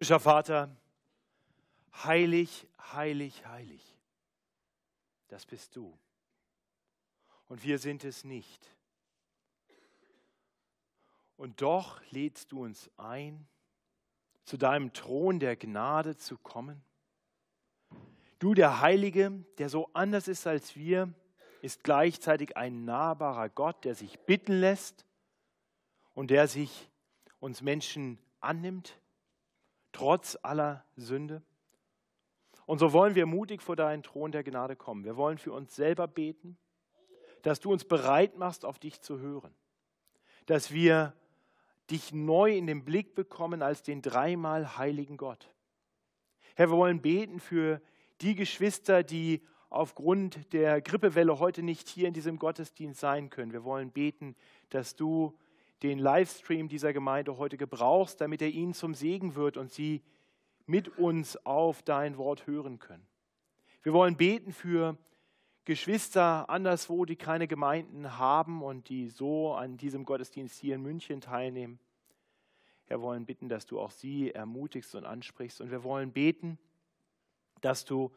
Himmlischer Vater, heilig, heilig, heilig. Das bist du. Und wir sind es nicht. Und doch lädst du uns ein, zu deinem Thron der Gnade zu kommen. Du, der Heilige, der so anders ist als wir, ist gleichzeitig ein nahbarer Gott, der sich bitten lässt und der sich uns Menschen annimmt trotz aller Sünde. Und so wollen wir mutig vor deinen Thron der Gnade kommen. Wir wollen für uns selber beten, dass du uns bereit machst, auf dich zu hören. Dass wir dich neu in den Blick bekommen als den dreimal heiligen Gott. Herr, wir wollen beten für die Geschwister, die aufgrund der Grippewelle heute nicht hier in diesem Gottesdienst sein können. Wir wollen beten, dass du den Livestream dieser Gemeinde heute gebrauchst, damit er ihnen zum Segen wird und sie mit uns auf dein Wort hören können. Wir wollen beten für Geschwister anderswo, die keine Gemeinden haben und die so an diesem Gottesdienst hier in München teilnehmen. Wir wollen bitten, dass du auch sie ermutigst und ansprichst. Und wir wollen beten, dass du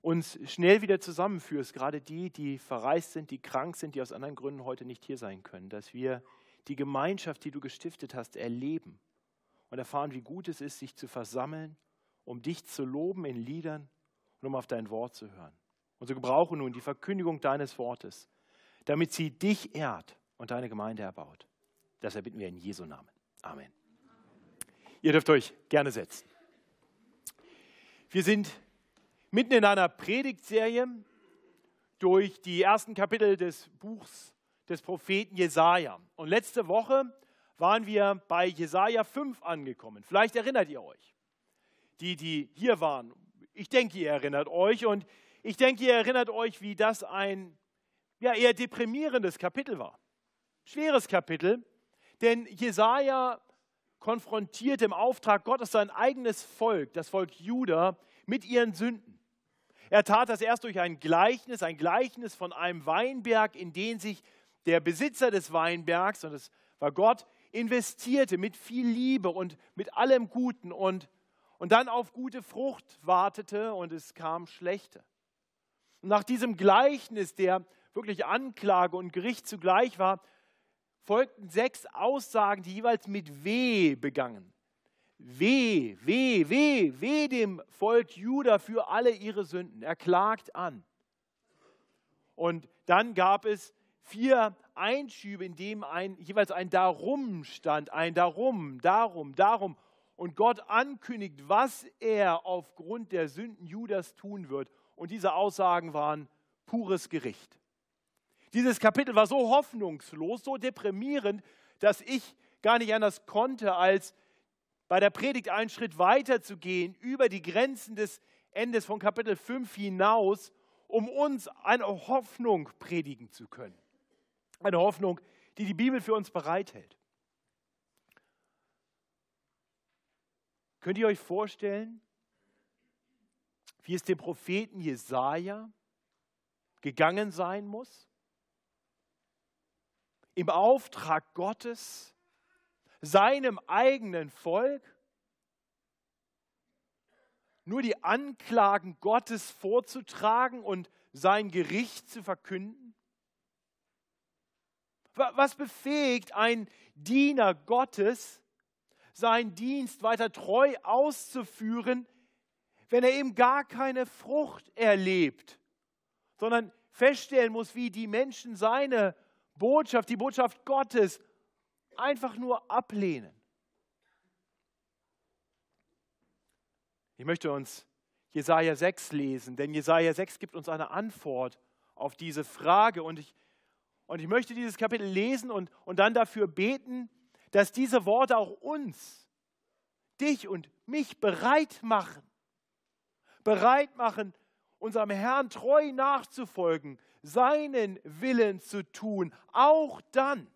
uns schnell wieder zusammenführst, gerade die, die verreist sind, die krank sind, die aus anderen Gründen heute nicht hier sein können, dass wir die Gemeinschaft, die du gestiftet hast, erleben und erfahren, wie gut es ist, sich zu versammeln, um dich zu loben in Liedern und um auf dein Wort zu hören. Und so gebrauche nun die Verkündigung deines Wortes, damit sie dich ehrt und deine Gemeinde erbaut. Das erbitten wir in Jesu Namen. Amen. Ihr dürft euch gerne setzen. Wir sind mitten in einer Predigtserie durch die ersten Kapitel des Buchs des Propheten Jesaja. Und letzte Woche waren wir bei Jesaja 5 angekommen. Vielleicht erinnert ihr euch. Die, die hier waren. Ich denke, ihr erinnert euch. Und ich denke, ihr erinnert euch, wie das ein ja, eher deprimierendes Kapitel war. Schweres Kapitel. Denn Jesaja konfrontiert im Auftrag Gottes sein eigenes Volk, das Volk Juda, mit ihren Sünden. Er tat das erst durch ein Gleichnis, ein Gleichnis von einem Weinberg, in den sich der Besitzer des Weinbergs, und es war Gott, investierte mit viel Liebe und mit allem Guten und, und dann auf gute Frucht wartete und es kam schlechte. Und nach diesem Gleichnis, der wirklich Anklage und Gericht zugleich war, folgten sechs Aussagen, die jeweils mit Weh begangen. Weh, weh, weh, weh dem Volk Juda für alle ihre Sünden. Er klagt an. Und dann gab es vier Einschübe, in dem ein, jeweils ein Darum stand, ein Darum, Darum, Darum. Und Gott ankündigt, was er aufgrund der Sünden Judas tun wird. Und diese Aussagen waren pures Gericht. Dieses Kapitel war so hoffnungslos, so deprimierend, dass ich gar nicht anders konnte, als bei der Predigt einen Schritt weiter zu gehen, über die Grenzen des Endes von Kapitel 5 hinaus, um uns eine Hoffnung predigen zu können. Eine Hoffnung, die die Bibel für uns bereithält. Könnt ihr euch vorstellen, wie es dem Propheten Jesaja gegangen sein muss? Im Auftrag Gottes, seinem eigenen Volk, nur die Anklagen Gottes vorzutragen und sein Gericht zu verkünden? Was befähigt ein Diener Gottes, seinen Dienst weiter treu auszuführen, wenn er eben gar keine Frucht erlebt, sondern feststellen muss, wie die Menschen seine Botschaft, die Botschaft Gottes einfach nur ablehnen. Ich möchte uns Jesaja 6 lesen, denn Jesaja 6 gibt uns eine Antwort auf diese Frage und ich und ich möchte dieses Kapitel lesen und, und dann dafür beten, dass diese Worte auch uns, dich und mich bereit machen. Bereit machen, unserem Herrn treu nachzufolgen, seinen Willen zu tun, auch dann,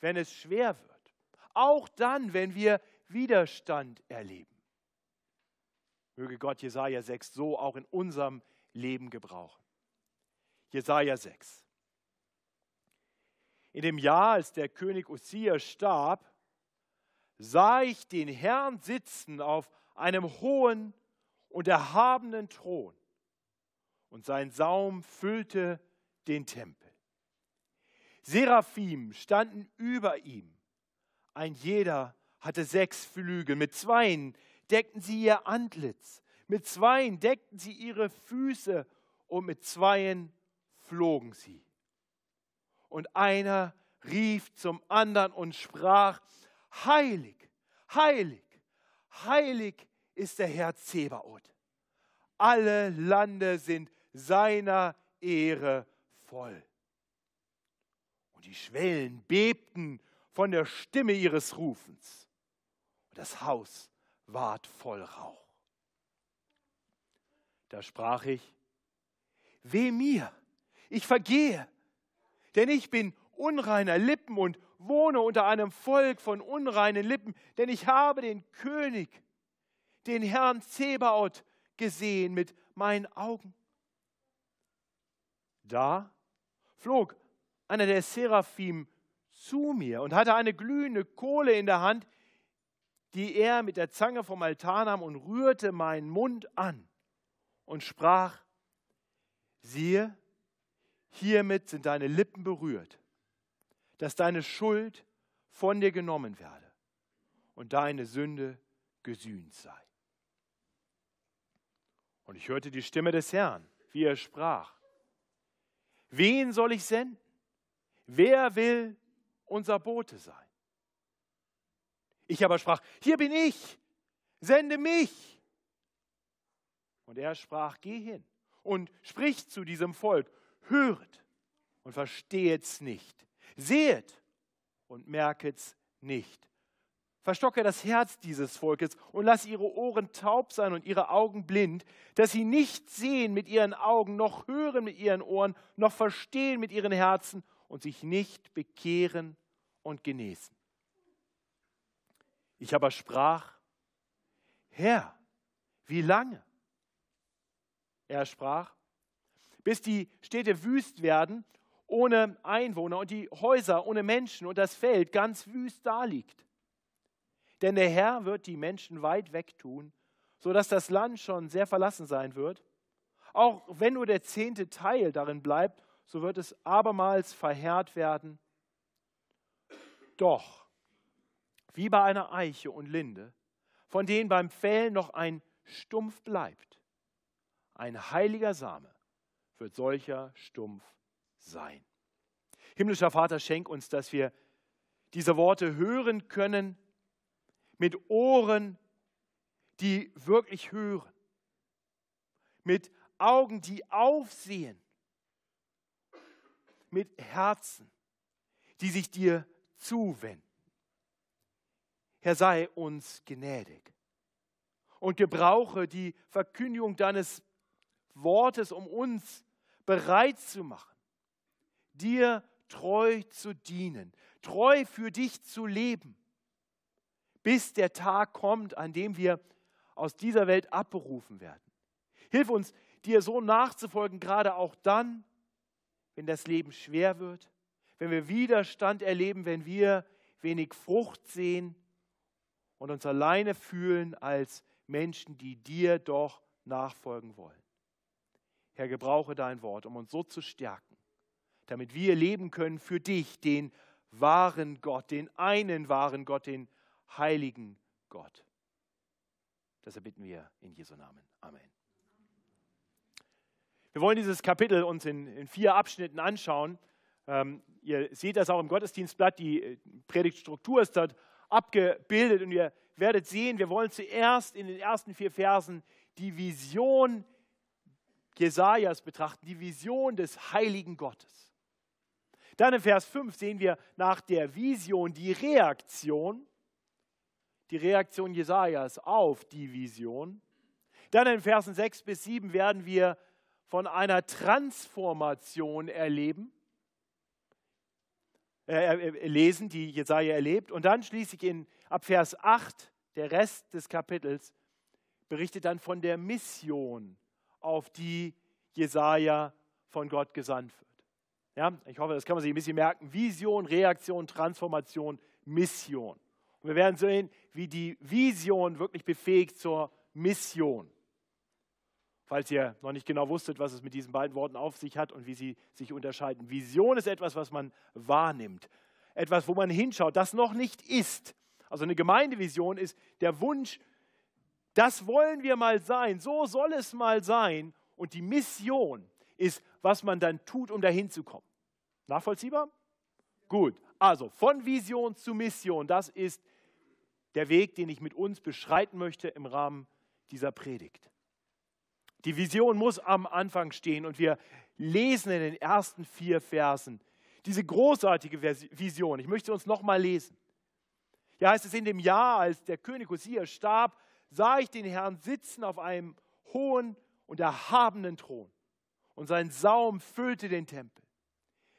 wenn es schwer wird. Auch dann, wenn wir Widerstand erleben. Möge Gott Jesaja 6 so auch in unserem Leben gebrauchen. Jesaja 6. In dem Jahr, als der König Usia starb, sah ich den Herrn sitzen auf einem hohen und erhabenen Thron, und sein Saum füllte den Tempel. Seraphim standen über ihm, ein jeder hatte sechs Flügel, mit zweien deckten sie ihr Antlitz, mit zweien deckten sie ihre Füße und mit zweien flogen sie. Und einer rief zum anderen und sprach, heilig, heilig, heilig ist der Herr Zebaoth. Alle Lande sind seiner Ehre voll. Und die Schwellen bebten von der Stimme ihres Rufens. Und das Haus ward voll Rauch. Da sprach ich, weh mir, ich vergehe, denn ich bin unreiner Lippen und wohne unter einem Volk von unreinen Lippen, denn ich habe den König, den Herrn Zebaoth, gesehen mit meinen Augen. Da flog einer der Seraphim zu mir und hatte eine glühende Kohle in der Hand, die er mit der Zange vom Altar nahm und rührte meinen Mund an und sprach, siehe, hiermit sind deine Lippen berührt, dass deine Schuld von dir genommen werde und deine Sünde gesühnt sei. Und ich hörte die Stimme des Herrn, wie er sprach, wen soll ich senden? Wer will unser Bote sein? Ich aber sprach, hier bin ich, sende mich. Und er sprach, geh hin und sprich zu diesem Volk, höret und versteht's nicht, sehet und merket's nicht. Verstocke das Herz dieses Volkes und lass ihre Ohren taub sein und ihre Augen blind, dass sie nicht sehen mit ihren Augen, noch hören mit ihren Ohren, noch verstehen mit ihren Herzen und sich nicht bekehren und genesen. Ich aber sprach, Herr, wie lange? Er sprach, bis die Städte wüst werden, ohne Einwohner und die Häuser ohne Menschen und das Feld ganz wüst daliegt. Denn der Herr wird die Menschen weit weg tun, sodass das Land schon sehr verlassen sein wird. Auch wenn nur der zehnte Teil darin bleibt, so wird es abermals verheert werden. Doch, wie bei einer Eiche und Linde, von denen beim Fällen noch ein Stumpf bleibt, ein heiliger Same wird solcher Stumpf sein. Himmlischer Vater, schenk uns, dass wir diese Worte hören können mit Ohren, die wirklich hören, mit Augen, die aufsehen, mit Herzen, die sich dir zuwenden. Herr, sei uns gnädig und gebrauche die Verkündigung deines Wortes, um uns bereit zu machen, dir treu zu dienen, treu für dich zu leben bis der Tag kommt, an dem wir aus dieser Welt abberufen werden. Hilf uns, dir so nachzufolgen, gerade auch dann, wenn das Leben schwer wird, wenn wir Widerstand erleben, wenn wir wenig Frucht sehen und uns alleine fühlen als Menschen, die dir doch nachfolgen wollen. Herr, gebrauche dein Wort, um uns so zu stärken, damit wir leben können für dich, den wahren Gott, den einen wahren Gott, den heiligen Gott. Das erbitten wir in Jesu Namen. Amen. Wir wollen dieses Kapitel uns in, in vier Abschnitten anschauen. Ähm, ihr seht das auch im Gottesdienstblatt, die äh, Predigtstruktur ist dort abgebildet und ihr werdet sehen, wir wollen zuerst in den ersten vier Versen die Vision Jesajas betrachten, die Vision des heiligen Gottes. Dann in Vers 5 sehen wir nach der Vision die Reaktion die Reaktion Jesajas auf die Vision. Dann in Versen 6 bis 7 werden wir von einer Transformation erleben, äh, lesen, die Jesaja erlebt. Und dann schließlich in, ab Vers 8, der Rest des Kapitels, berichtet dann von der Mission, auf die Jesaja von Gott gesandt wird. Ja, ich hoffe, das kann man sich ein bisschen merken. Vision, Reaktion, Transformation, Mission. Und wir werden sehen, wie die Vision wirklich befähigt zur Mission. Falls ihr noch nicht genau wusstet, was es mit diesen beiden Worten auf sich hat und wie sie sich unterscheiden. Vision ist etwas, was man wahrnimmt. Etwas, wo man hinschaut, das noch nicht ist. Also eine Gemeindevision ist der Wunsch, das wollen wir mal sein, so soll es mal sein. Und die Mission ist, was man dann tut, um dahin zu kommen. Nachvollziehbar? Gut. Also von Vision zu Mission, das ist der Weg, den ich mit uns beschreiten möchte im Rahmen dieser Predigt. Die Vision muss am Anfang stehen und wir lesen in den ersten vier Versen diese großartige Vision. Ich möchte uns nochmal lesen. Hier heißt es, in dem Jahr, als der König Hosea starb, sah ich den Herrn sitzen auf einem hohen und erhabenen Thron und sein Saum füllte den Tempel.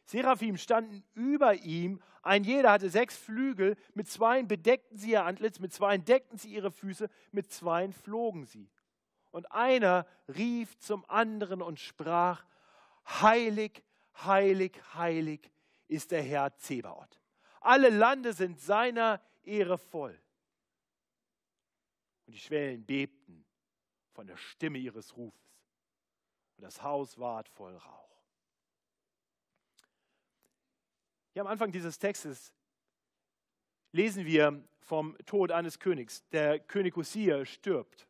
Seraphim standen über ihm, ein jeder hatte sechs Flügel, mit zweien bedeckten sie ihr Antlitz, mit zweien deckten sie ihre Füße, mit zweien flogen sie. Und einer rief zum anderen und sprach, Heilig, heilig, heilig ist der Herr Zebaoth. Alle Lande sind seiner Ehre voll. Und die Schwellen bebten von der Stimme ihres Rufes. Und das Haus ward voll Rauch. Hier am Anfang dieses Textes lesen wir vom Tod eines Königs. Der König Hosea stirbt.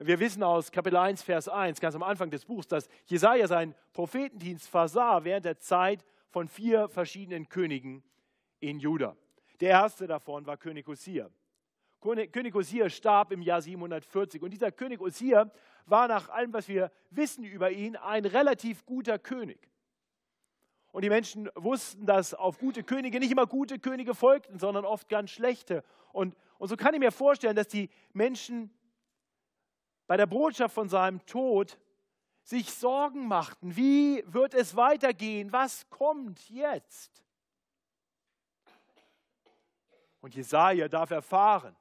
Wir wissen aus Kapitel 1, Vers 1, ganz am Anfang des Buchs, dass Jesaja seinen Prophetendienst versah während der Zeit von vier verschiedenen Königen in Juda. Der erste davon war König Hosea. König Hosea starb im Jahr 740 und dieser König Hosea war nach allem, was wir wissen über ihn, ein relativ guter König. Und die Menschen wussten, dass auf gute Könige nicht immer gute Könige folgten, sondern oft ganz schlechte. Und, und so kann ich mir vorstellen, dass die Menschen bei der Botschaft von seinem Tod sich Sorgen machten. Wie wird es weitergehen? Was kommt jetzt? Und Jesaja darf erfahren,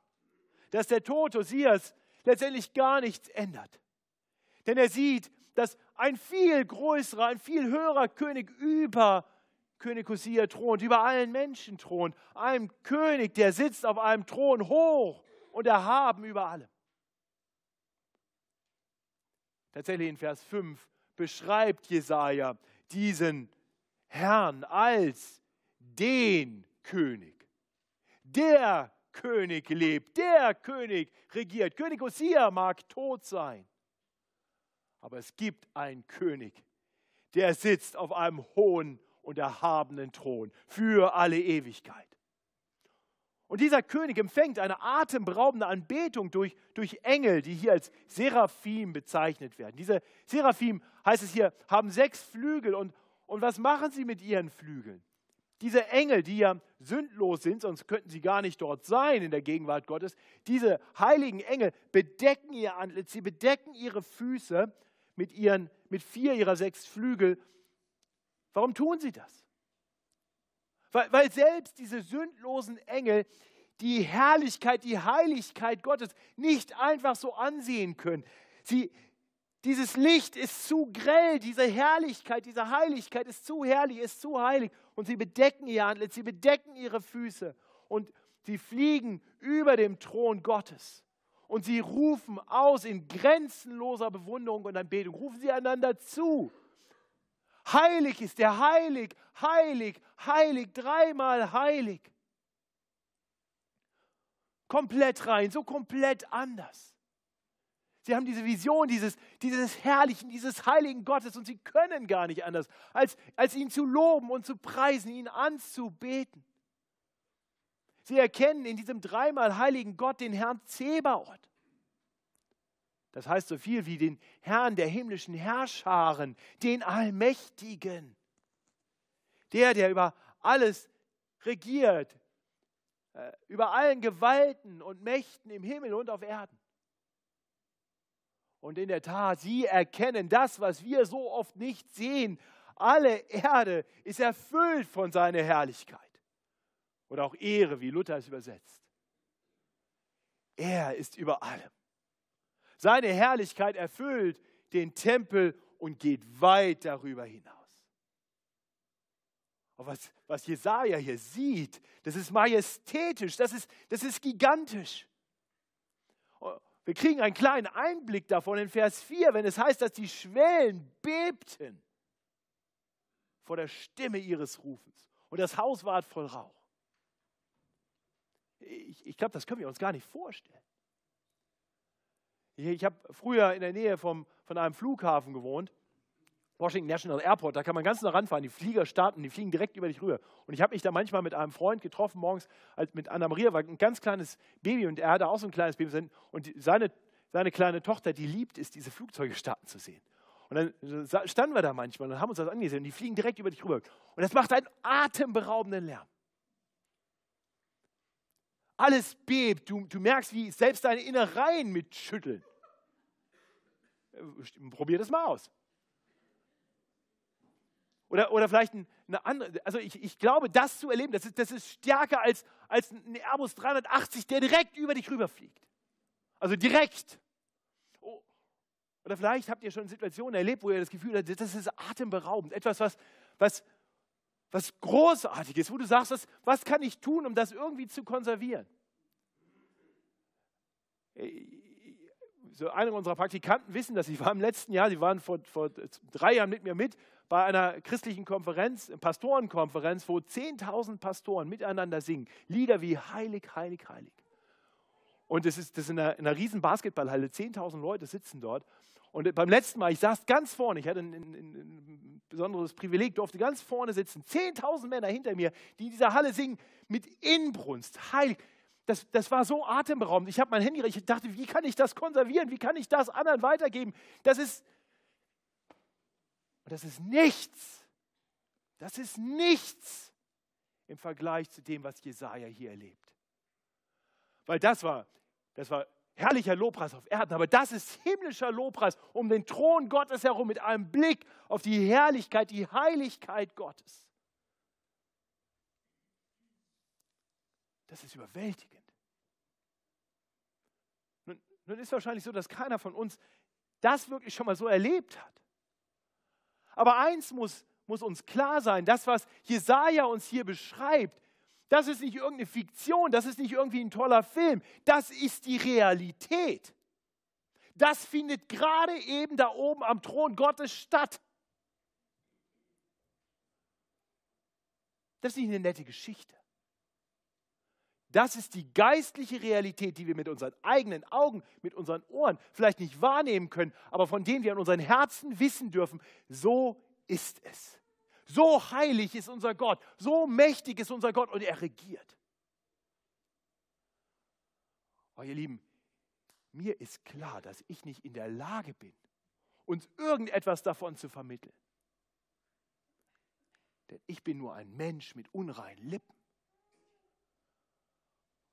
dass der Tod Hosias letztendlich gar nichts ändert. Denn er sieht, dass ein viel größerer, ein viel höherer König über König Hosia thront, über allen Menschen thront. Ein König, der sitzt auf einem Thron hoch und erhaben über allem. Tatsächlich in Vers 5 beschreibt Jesaja diesen Herrn als den König. Der König lebt, der König regiert. König Hosea mag tot sein, aber es gibt einen König, der sitzt auf einem hohen und erhabenen Thron für alle Ewigkeit. Und dieser König empfängt eine atemberaubende Anbetung durch, durch Engel, die hier als Seraphim bezeichnet werden. Diese Seraphim, heißt es hier, haben sechs Flügel. Und, und was machen sie mit ihren Flügeln? Diese Engel, die ja sündlos sind, sonst könnten sie gar nicht dort sein in der Gegenwart Gottes, diese heiligen Engel bedecken ihr Antlitz, sie bedecken ihre Füße mit, ihren, mit vier ihrer sechs Flügel. Warum tun sie das? Weil, weil selbst diese sündlosen Engel die Herrlichkeit, die Heiligkeit Gottes nicht einfach so ansehen können. Sie, dieses Licht ist zu grell, diese Herrlichkeit, diese Heiligkeit ist zu herrlich, ist zu heilig. Und sie bedecken ihr Antlitz, sie bedecken ihre Füße und sie fliegen über dem Thron Gottes. Und sie rufen aus in grenzenloser Bewunderung und Anbetung, rufen sie einander zu. Heilig ist der heilig, heilig, heilig, dreimal heilig. Komplett rein, so komplett anders. Sie haben diese Vision dieses, dieses herrlichen, dieses heiligen Gottes und sie können gar nicht anders, als, als ihn zu loben und zu preisen, ihn anzubeten. Sie erkennen in diesem dreimal heiligen Gott den Herrn Zebaoth. Das heißt so viel wie den Herrn der himmlischen Herrscharen, den Allmächtigen. Der, der über alles regiert, äh, über allen Gewalten und Mächten im Himmel und auf Erden. Und in der Tat, sie erkennen das, was wir so oft nicht sehen. Alle Erde ist erfüllt von seiner Herrlichkeit. Oder auch Ehre, wie Luther es übersetzt. Er ist über allem. Seine Herrlichkeit erfüllt den Tempel und geht weit darüber hinaus. Aber was, was Jesaja hier sieht, das ist majestätisch, das ist, das ist gigantisch. Wir kriegen einen kleinen Einblick davon in Vers 4, wenn es heißt, dass die Schwellen bebten vor der Stimme ihres Rufens und das Haus ward voll Rauch. Ich, ich glaube, das können wir uns gar nicht vorstellen. Ich, ich habe früher in der Nähe vom, von einem Flughafen gewohnt Washington National Airport, da kann man ganz nah ranfahren, die Flieger starten, die fliegen direkt über dich rüber. Und ich habe mich da manchmal mit einem Freund getroffen, morgens halt mit Anna-Maria, war ein ganz kleines Baby und er hatte auch so ein kleines Baby. Und seine, seine kleine Tochter, die liebt es, diese Flugzeuge starten zu sehen. Und dann standen wir da manchmal und haben uns das angesehen und die fliegen direkt über dich rüber. Und das macht einen atemberaubenden Lärm. Alles bebt, du, du merkst, wie selbst deine Innereien mitschütteln. Äh, probier das mal aus. Oder, oder vielleicht eine andere, also ich, ich glaube, das zu erleben, das ist, das ist stärker als, als ein Airbus 380, der direkt über dich rüberfliegt. Also direkt. Oh. Oder vielleicht habt ihr schon Situationen erlebt, wo ihr das Gefühl habt, das ist atemberaubend. Etwas, was, was, was Großartiges, wo du sagst, was, was kann ich tun, um das irgendwie zu konservieren? So einige unserer Praktikanten wissen das. Sie waren im letzten Jahr, sie waren vor, vor drei Jahren mit mir mit bei einer christlichen Konferenz, Pastorenkonferenz, wo 10.000 Pastoren miteinander singen. Lieder wie Heilig, Heilig, Heilig. Und das ist, das ist in, einer, in einer riesen Basketballhalle. 10.000 Leute sitzen dort. Und beim letzten Mal, ich saß ganz vorne, ich hatte ein, ein, ein besonderes Privileg, durfte ganz vorne sitzen. 10.000 Männer hinter mir, die in dieser Halle singen mit Inbrunst, heilig. Das, das war so atemberaubend. Ich habe mein Handy, ich dachte, wie kann ich das konservieren? Wie kann ich das anderen weitergeben? Das ist, und das ist nichts. Das ist nichts im Vergleich zu dem, was Jesaja hier erlebt. Weil das war, das war herrlicher Lobpreis auf Erden, aber das ist himmlischer Lobpreis um den Thron Gottes herum mit einem Blick auf die Herrlichkeit, die Heiligkeit Gottes. Das ist überwältigend. Nun, nun ist wahrscheinlich so, dass keiner von uns das wirklich schon mal so erlebt hat. Aber eins muss, muss uns klar sein, das, was Jesaja uns hier beschreibt, das ist nicht irgendeine Fiktion, das ist nicht irgendwie ein toller Film, das ist die Realität. Das findet gerade eben da oben am Thron Gottes statt. Das ist nicht eine nette Geschichte. Das ist die geistliche Realität, die wir mit unseren eigenen Augen, mit unseren Ohren vielleicht nicht wahrnehmen können, aber von denen wir in unseren Herzen wissen dürfen, so ist es. So heilig ist unser Gott, so mächtig ist unser Gott und er regiert. Oh, ihr Lieben, mir ist klar, dass ich nicht in der Lage bin, uns irgendetwas davon zu vermitteln. Denn ich bin nur ein Mensch mit unreinen Lippen.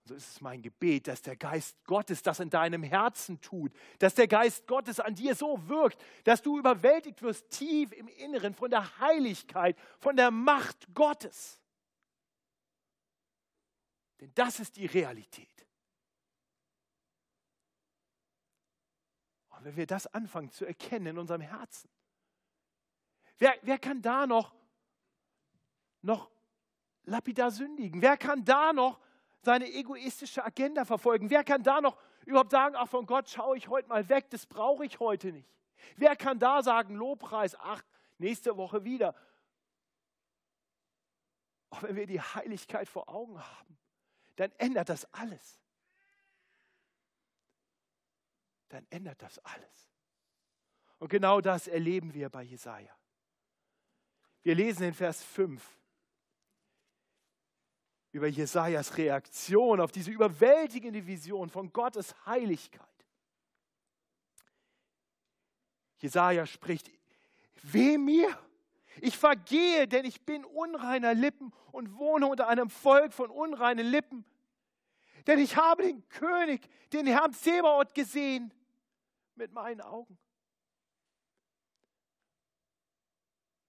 So ist es mein Gebet, dass der Geist Gottes das in deinem Herzen tut, dass der Geist Gottes an dir so wirkt, dass du überwältigt wirst tief im Inneren von der Heiligkeit, von der Macht Gottes. Denn das ist die Realität. Und wenn wir das anfangen zu erkennen in unserem Herzen, wer, wer kann da noch, noch lapidar sündigen? Wer kann da noch seine egoistische Agenda verfolgen? Wer kann da noch überhaupt sagen, ach von Gott schaue ich heute mal weg, das brauche ich heute nicht? Wer kann da sagen, Lobpreis, ach, nächste Woche wieder? Auch wenn wir die Heiligkeit vor Augen haben, dann ändert das alles. Dann ändert das alles. Und genau das erleben wir bei Jesaja. Wir lesen in Vers 5 über Jesajas Reaktion auf diese überwältigende Vision von Gottes Heiligkeit. Jesaja spricht: Weh mir! Ich vergehe, denn ich bin unreiner Lippen und wohne unter einem Volk von unreinen Lippen. Denn ich habe den König, den Herrn Zebaoth gesehen mit meinen Augen.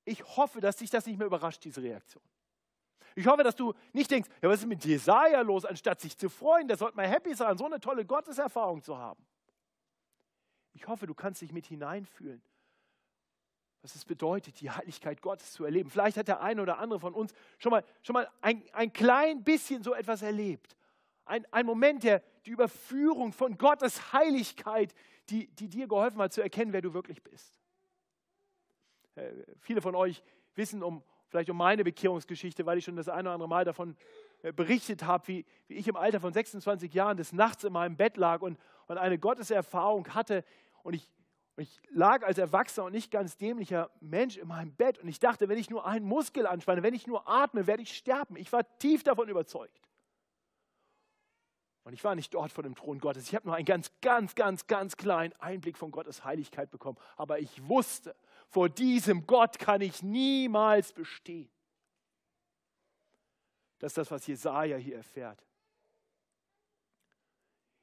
Ich hoffe, dass dich das nicht mehr überrascht, diese Reaktion. Ich hoffe, dass du nicht denkst, ja, was ist mit Jesaja los, anstatt sich zu freuen, der sollte mal happy sein, so eine tolle Gotteserfahrung zu haben. Ich hoffe, du kannst dich mit hineinfühlen, was es bedeutet, die Heiligkeit Gottes zu erleben. Vielleicht hat der eine oder andere von uns schon mal, schon mal ein, ein klein bisschen so etwas erlebt. Ein, ein Moment der die Überführung von Gottes Heiligkeit, die, die dir geholfen hat zu erkennen, wer du wirklich bist. Äh, viele von euch wissen um, vielleicht um meine Bekehrungsgeschichte, weil ich schon das eine oder andere Mal davon äh, berichtet habe, wie, wie ich im Alter von 26 Jahren des Nachts in meinem Bett lag und, und eine Gotteserfahrung hatte. Und ich, und ich lag als erwachsener und nicht ganz dämlicher Mensch in meinem Bett und ich dachte, wenn ich nur einen Muskel anspanne, wenn ich nur atme, werde ich sterben. Ich war tief davon überzeugt. Und ich war nicht dort vor dem Thron Gottes. Ich habe nur einen ganz, ganz, ganz, ganz kleinen Einblick von Gottes Heiligkeit bekommen. Aber ich wusste, vor diesem Gott kann ich niemals bestehen. Das ist das, was Jesaja hier erfährt.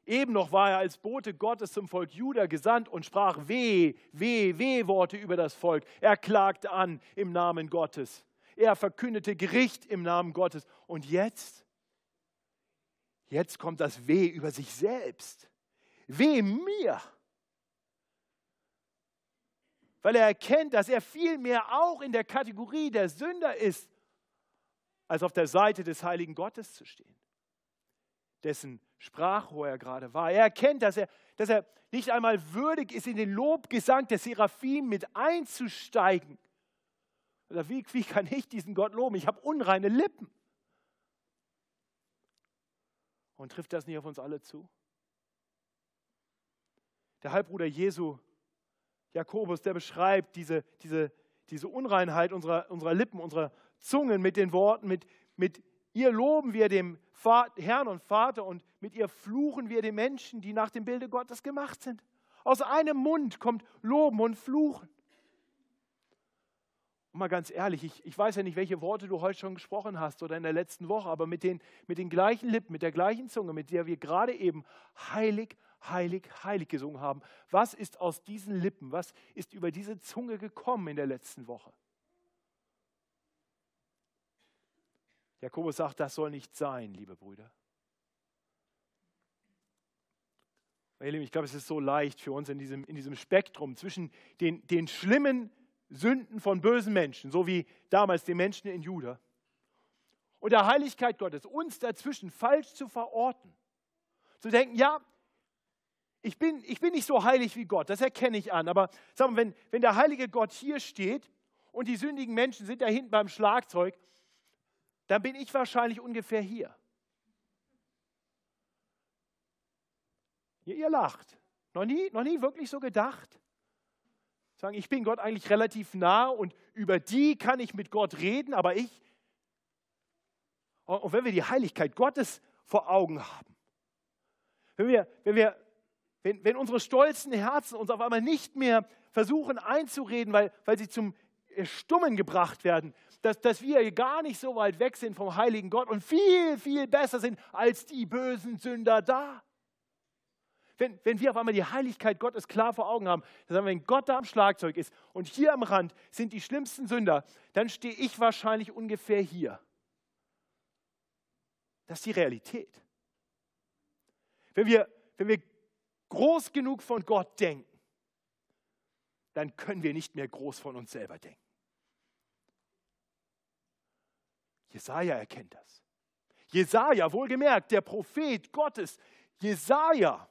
Eben noch war er als Bote Gottes zum Volk Juda gesandt und sprach weh, weh, weh Worte über das Volk. Er klagte an im Namen Gottes. Er verkündete Gericht im Namen Gottes. Und jetzt Jetzt kommt das Weh über sich selbst. Weh mir. Weil er erkennt, dass er vielmehr auch in der Kategorie der Sünder ist, als auf der Seite des heiligen Gottes zu stehen, dessen Sprachrohr er gerade war. Er erkennt, dass er, dass er nicht einmal würdig ist, in den Lobgesang der Seraphim mit einzusteigen. Oder wie, wie kann ich diesen Gott loben? Ich habe unreine Lippen. Und trifft das nicht auf uns alle zu? Der Halbbruder Jesu, Jakobus, der beschreibt diese, diese, diese Unreinheit unserer, unserer Lippen, unserer Zungen mit den Worten, mit, mit ihr loben wir dem Herrn und Vater und mit ihr fluchen wir den Menschen, die nach dem Bilde Gottes gemacht sind. Aus einem Mund kommt Loben und Fluchen. Und mal ganz ehrlich, ich, ich weiß ja nicht, welche Worte du heute schon gesprochen hast oder in der letzten Woche, aber mit den, mit den gleichen Lippen, mit der gleichen Zunge, mit der wir gerade eben heilig, heilig, heilig gesungen haben. Was ist aus diesen Lippen, was ist über diese Zunge gekommen in der letzten Woche? Jakobus sagt, das soll nicht sein, liebe Brüder. Ich glaube, es ist so leicht für uns in diesem, in diesem Spektrum zwischen den, den schlimmen Sünden von bösen Menschen, so wie damals die Menschen in Juda. Und der Heiligkeit Gottes, uns dazwischen falsch zu verorten. Zu denken, ja, ich bin, ich bin nicht so heilig wie Gott, das erkenne ich an. Aber sagen wir, wenn, wenn der heilige Gott hier steht und die sündigen Menschen sind da hinten beim Schlagzeug, dann bin ich wahrscheinlich ungefähr hier. Ihr, ihr lacht. Noch nie, noch nie wirklich so gedacht? Sagen, ich bin Gott eigentlich relativ nah und über die kann ich mit Gott reden, aber ich. Und wenn wir die Heiligkeit Gottes vor Augen haben, wenn, wir, wenn, wir, wenn, wenn unsere stolzen Herzen uns auf einmal nicht mehr versuchen einzureden, weil, weil sie zum Stummen gebracht werden, dass, dass wir gar nicht so weit weg sind vom heiligen Gott und viel, viel besser sind als die bösen Sünder da. Wenn, wenn wir auf einmal die Heiligkeit Gottes klar vor Augen haben, dann wenn Gott da am Schlagzeug ist und hier am Rand sind die schlimmsten Sünder, dann stehe ich wahrscheinlich ungefähr hier. Das ist die Realität. Wenn wir, wenn wir groß genug von Gott denken, dann können wir nicht mehr groß von uns selber denken. Jesaja erkennt das. Jesaja, wohlgemerkt, der Prophet Gottes, Jesaja,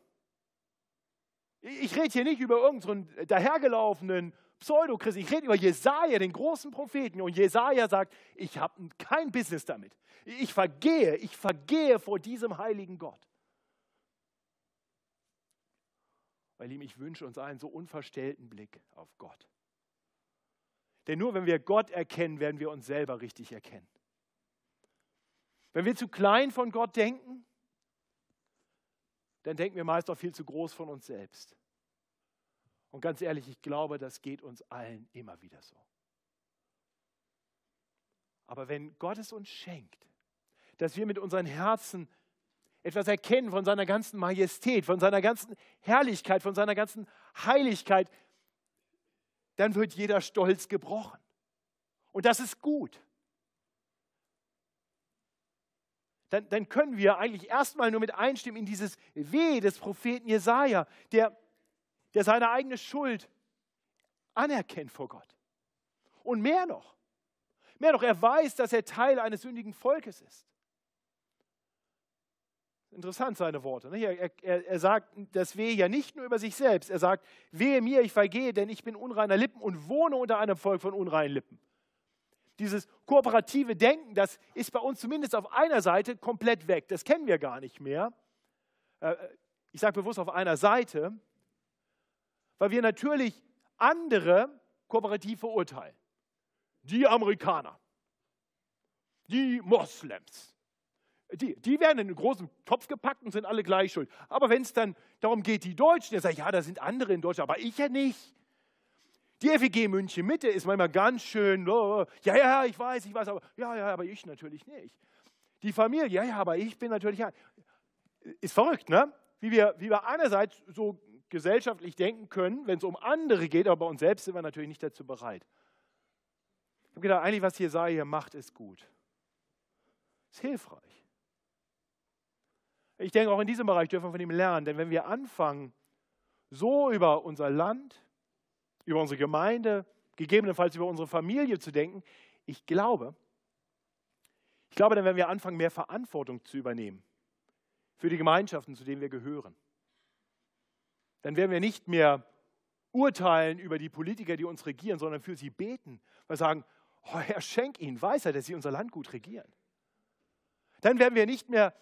ich rede hier nicht über irgendeinen dahergelaufenen Pseudochrist, ich rede über Jesaja, den großen Propheten. Und Jesaja sagt: Ich habe kein Business damit. Ich vergehe, ich vergehe vor diesem heiligen Gott. Weil ihm, ich wünsche uns einen so unverstellten Blick auf Gott. Denn nur wenn wir Gott erkennen, werden wir uns selber richtig erkennen. Wenn wir zu klein von Gott denken, dann denken wir meist auch viel zu groß von uns selbst. Und ganz ehrlich, ich glaube, das geht uns allen immer wieder so. Aber wenn Gott es uns schenkt, dass wir mit unseren Herzen etwas erkennen von seiner ganzen Majestät, von seiner ganzen Herrlichkeit, von seiner ganzen Heiligkeit, dann wird jeder Stolz gebrochen. Und das ist gut. dann, dann können wir eigentlich erstmal nur mit einstimmen in dieses Weh des Propheten Jesaja, der, der seine eigene Schuld anerkennt vor Gott. Und mehr noch, mehr noch, er weiß, dass er Teil eines sündigen Volkes ist. Interessant seine Worte. Er, er, er sagt das Wehe ja nicht nur über sich selbst. Er sagt, wehe mir, ich vergehe, denn ich bin unreiner Lippen und wohne unter einem Volk von unreinen Lippen. Dieses kooperative Denken, das ist bei uns zumindest auf einer Seite komplett weg. Das kennen wir gar nicht mehr. Äh, ich sage bewusst auf einer Seite, weil wir natürlich andere kooperativ verurteilen. Die Amerikaner, die Moslems, die, die werden in einen großen Topf gepackt und sind alle gleich schuld. Aber wenn es dann darum geht, die Deutschen, der sagt, ja, da sind andere in Deutschland, aber ich ja nicht. Die FEG München Mitte ist manchmal ganz schön, oh, ja, ja, ich weiß, ich weiß, aber ja, ja, aber ich natürlich nicht. Die Familie, ja, ja, aber ich bin natürlich, ja. Ist verrückt, ne? Wie wir, wie wir einerseits so gesellschaftlich denken können, wenn es um andere geht, aber bei uns selbst sind wir natürlich nicht dazu bereit. Ich habe gedacht, eigentlich, was Jesaja hier macht, ist gut. Ist hilfreich. Ich denke, auch in diesem Bereich dürfen wir von ihm lernen, denn wenn wir anfangen, so über unser Land, über unsere Gemeinde, gegebenenfalls über unsere Familie zu denken, ich glaube, ich glaube, dann werden wir anfangen, mehr Verantwortung zu übernehmen für die Gemeinschaften, zu denen wir gehören. Dann werden wir nicht mehr urteilen über die Politiker, die uns regieren, sondern für sie beten. Wir sagen, oh Herr, schenk ihnen Weisheit, dass sie unser Land gut regieren. Dann werden wir nicht mehr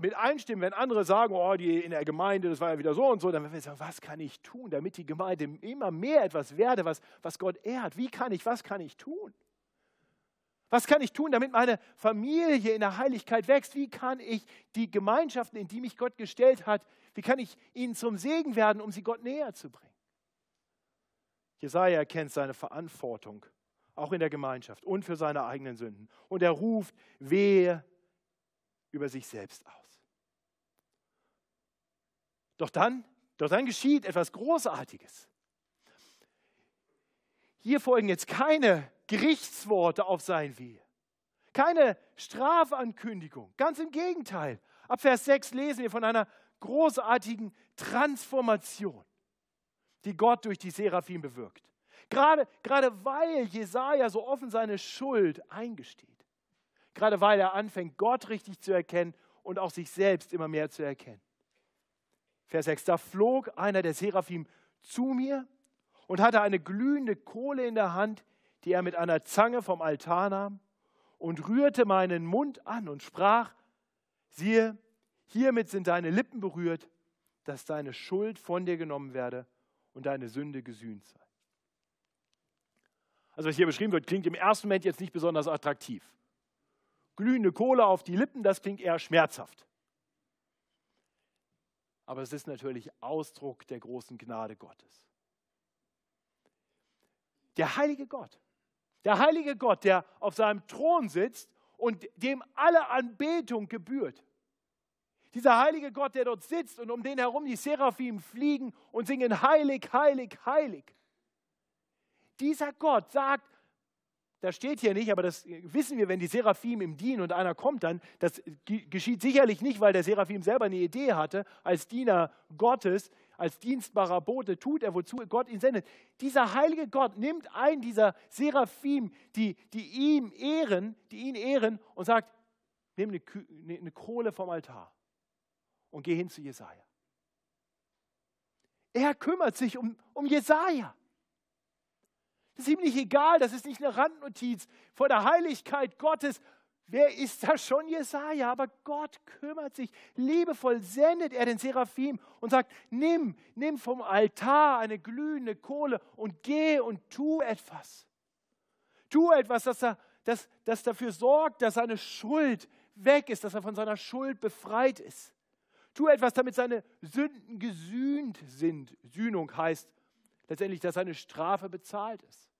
mit einstimmen, wenn andere sagen, oh, die in der Gemeinde, das war ja wieder so und so, dann werden wir sagen, was kann ich tun, damit die Gemeinde immer mehr etwas werde, was, was Gott ehrt? Wie kann ich, was kann ich tun? Was kann ich tun, damit meine Familie in der Heiligkeit wächst? Wie kann ich die Gemeinschaften, in die mich Gott gestellt hat, wie kann ich ihnen zum Segen werden, um sie Gott näher zu bringen? Jesaja erkennt seine Verantwortung, auch in der Gemeinschaft und für seine eigenen Sünden. Und er ruft wehe über sich selbst aus. Doch dann, doch dann geschieht etwas Großartiges. Hier folgen jetzt keine Gerichtsworte auf sein Wehe, keine Strafankündigung. Ganz im Gegenteil. Ab Vers 6 lesen wir von einer großartigen Transformation, die Gott durch die Seraphim bewirkt. Gerade, gerade weil Jesaja so offen seine Schuld eingesteht. Gerade weil er anfängt, Gott richtig zu erkennen und auch sich selbst immer mehr zu erkennen. Vers 6, da flog einer der Seraphim zu mir und hatte eine glühende Kohle in der Hand, die er mit einer Zange vom Altar nahm und rührte meinen Mund an und sprach, siehe, hiermit sind deine Lippen berührt, dass deine Schuld von dir genommen werde und deine Sünde gesühnt sei. Also was hier beschrieben wird, klingt im ersten Moment jetzt nicht besonders attraktiv. Glühende Kohle auf die Lippen, das klingt eher schmerzhaft aber es ist natürlich Ausdruck der großen Gnade Gottes. Der heilige Gott, der heilige Gott, der auf seinem Thron sitzt und dem alle Anbetung gebührt. Dieser heilige Gott, der dort sitzt und um den herum die Seraphim fliegen und singen heilig, heilig, heilig. Dieser Gott sagt, das steht hier nicht, aber das wissen wir, wenn die Seraphim im dienen und einer kommt dann, das geschieht sicherlich nicht, weil der Seraphim selber eine Idee hatte, als Diener Gottes, als dienstbarer Bote tut er, wozu Gott ihn sendet. Dieser heilige Gott nimmt einen dieser Seraphim, die, die ihm ehren, die ihn ehren und sagt, nimm eine, eine Kohle vom Altar und geh hin zu Jesaja. Er kümmert sich um, um Jesaja. Das ist ihm nicht egal, das ist nicht eine Randnotiz vor der Heiligkeit Gottes. Wer ist da schon Jesaja? Aber Gott kümmert sich. Liebevoll sendet er den Seraphim und sagt: Nimm, nimm vom Altar eine glühende Kohle und geh und tu etwas. Tu etwas, das, er, das, das dafür sorgt, dass seine Schuld weg ist, dass er von seiner Schuld befreit ist. Tu etwas, damit seine Sünden gesühnt sind. Sühnung heißt letztendlich, dass seine Strafe bezahlt ist.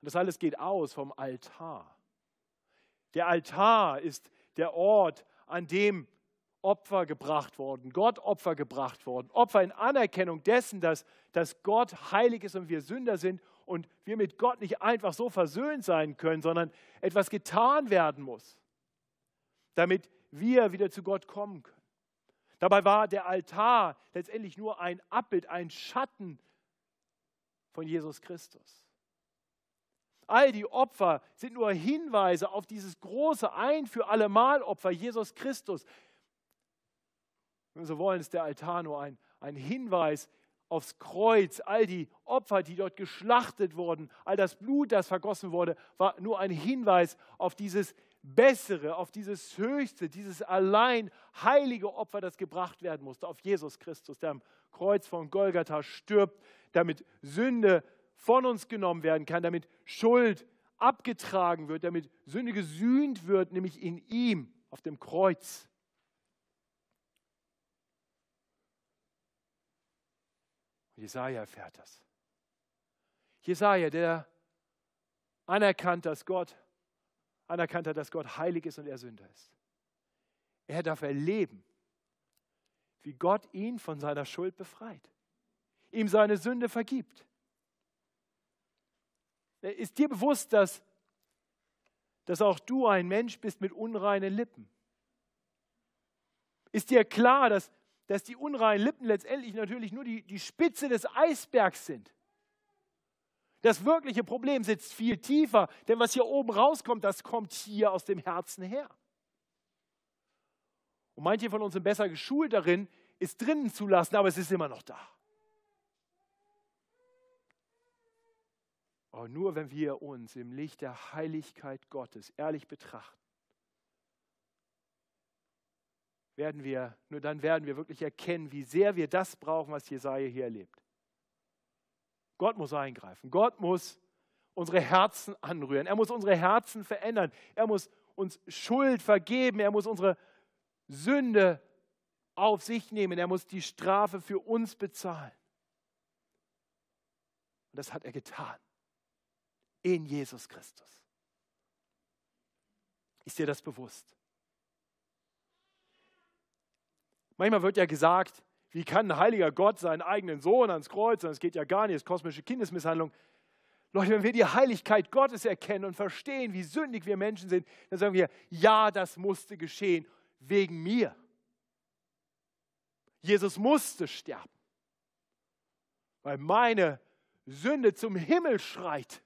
Und das alles geht aus vom Altar. Der Altar ist der Ort, an dem Opfer gebracht worden, Gott Opfer gebracht worden. Opfer in Anerkennung dessen, dass, dass Gott heilig ist und wir Sünder sind und wir mit Gott nicht einfach so versöhnt sein können, sondern etwas getan werden muss, damit wir wieder zu Gott kommen können. Dabei war der Altar letztendlich nur ein Abbild, ein Schatten von Jesus Christus. All die Opfer sind nur Hinweise auf dieses große Ein für allemal Opfer Jesus Christus. Wenn wir so wollen, ist der Altar nur ein, ein Hinweis aufs Kreuz. All die Opfer, die dort geschlachtet wurden, all das Blut, das vergossen wurde, war nur ein Hinweis auf dieses Bessere, auf dieses Höchste, dieses allein heilige Opfer, das gebracht werden musste, auf Jesus Christus, der am Kreuz von Golgatha stirbt, damit Sünde von uns genommen werden kann, damit Schuld abgetragen wird, damit Sünde gesühnt wird, nämlich in ihm auf dem Kreuz. Jesaja erfährt das. Jesaja, der anerkannt, dass Gott anerkannt hat, dass Gott heilig ist und er Sünder ist. Er darf erleben, wie Gott ihn von seiner Schuld befreit, ihm seine Sünde vergibt. Ist dir bewusst, dass, dass auch du ein Mensch bist mit unreinen Lippen? Ist dir klar, dass, dass die unreinen Lippen letztendlich natürlich nur die, die Spitze des Eisbergs sind? Das wirkliche Problem sitzt viel tiefer, denn was hier oben rauskommt, das kommt hier aus dem Herzen her. Und manche von uns sind besser geschult darin, es drinnen zu lassen, aber es ist immer noch da. Aber nur wenn wir uns im Licht der Heiligkeit Gottes ehrlich betrachten, werden wir, nur dann werden wir wirklich erkennen, wie sehr wir das brauchen, was Jesaja hier erlebt. Gott muss eingreifen. Gott muss unsere Herzen anrühren. Er muss unsere Herzen verändern. Er muss uns Schuld vergeben. Er muss unsere Sünde auf sich nehmen. Er muss die Strafe für uns bezahlen. Und das hat er getan. In Jesus Christus. Ist dir das bewusst? Manchmal wird ja gesagt, wie kann ein heiliger Gott seinen eigenen Sohn ans Kreuz, das geht ja gar nicht, das ist kosmische Kindesmisshandlung. Leute, wenn wir die Heiligkeit Gottes erkennen und verstehen, wie sündig wir Menschen sind, dann sagen wir, ja, das musste geschehen wegen mir. Jesus musste sterben, weil meine Sünde zum Himmel schreit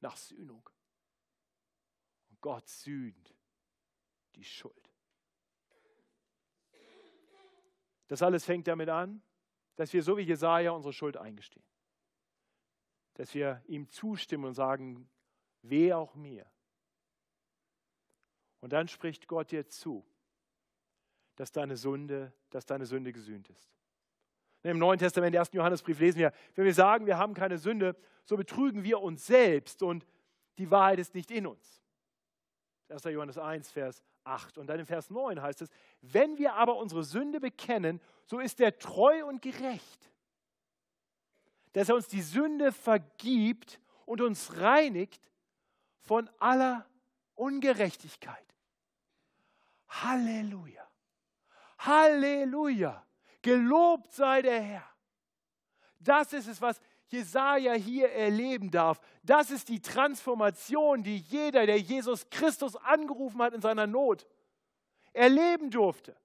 nach Sühnung. Und Gott sühnt die Schuld. Das alles fängt damit an, dass wir so wie Jesaja unsere Schuld eingestehen. Dass wir ihm zustimmen und sagen, weh auch mir. Und dann spricht Gott dir zu, dass deine Sünde, dass deine Sünde gesühnt ist. Im Neuen Testament, im ersten Johannesbrief lesen wir, wenn wir sagen, wir haben keine Sünde, so betrügen wir uns selbst und die Wahrheit ist nicht in uns. 1. Johannes 1, Vers 8. Und dann in Vers 9 heißt es, wenn wir aber unsere Sünde bekennen, so ist er treu und gerecht, dass er uns die Sünde vergibt und uns reinigt von aller Ungerechtigkeit. Halleluja. Halleluja. Gelobt sei der Herr. Das ist es, was Jesaja hier erleben darf. Das ist die Transformation, die jeder, der Jesus Christus angerufen hat in seiner Not, erleben durfte.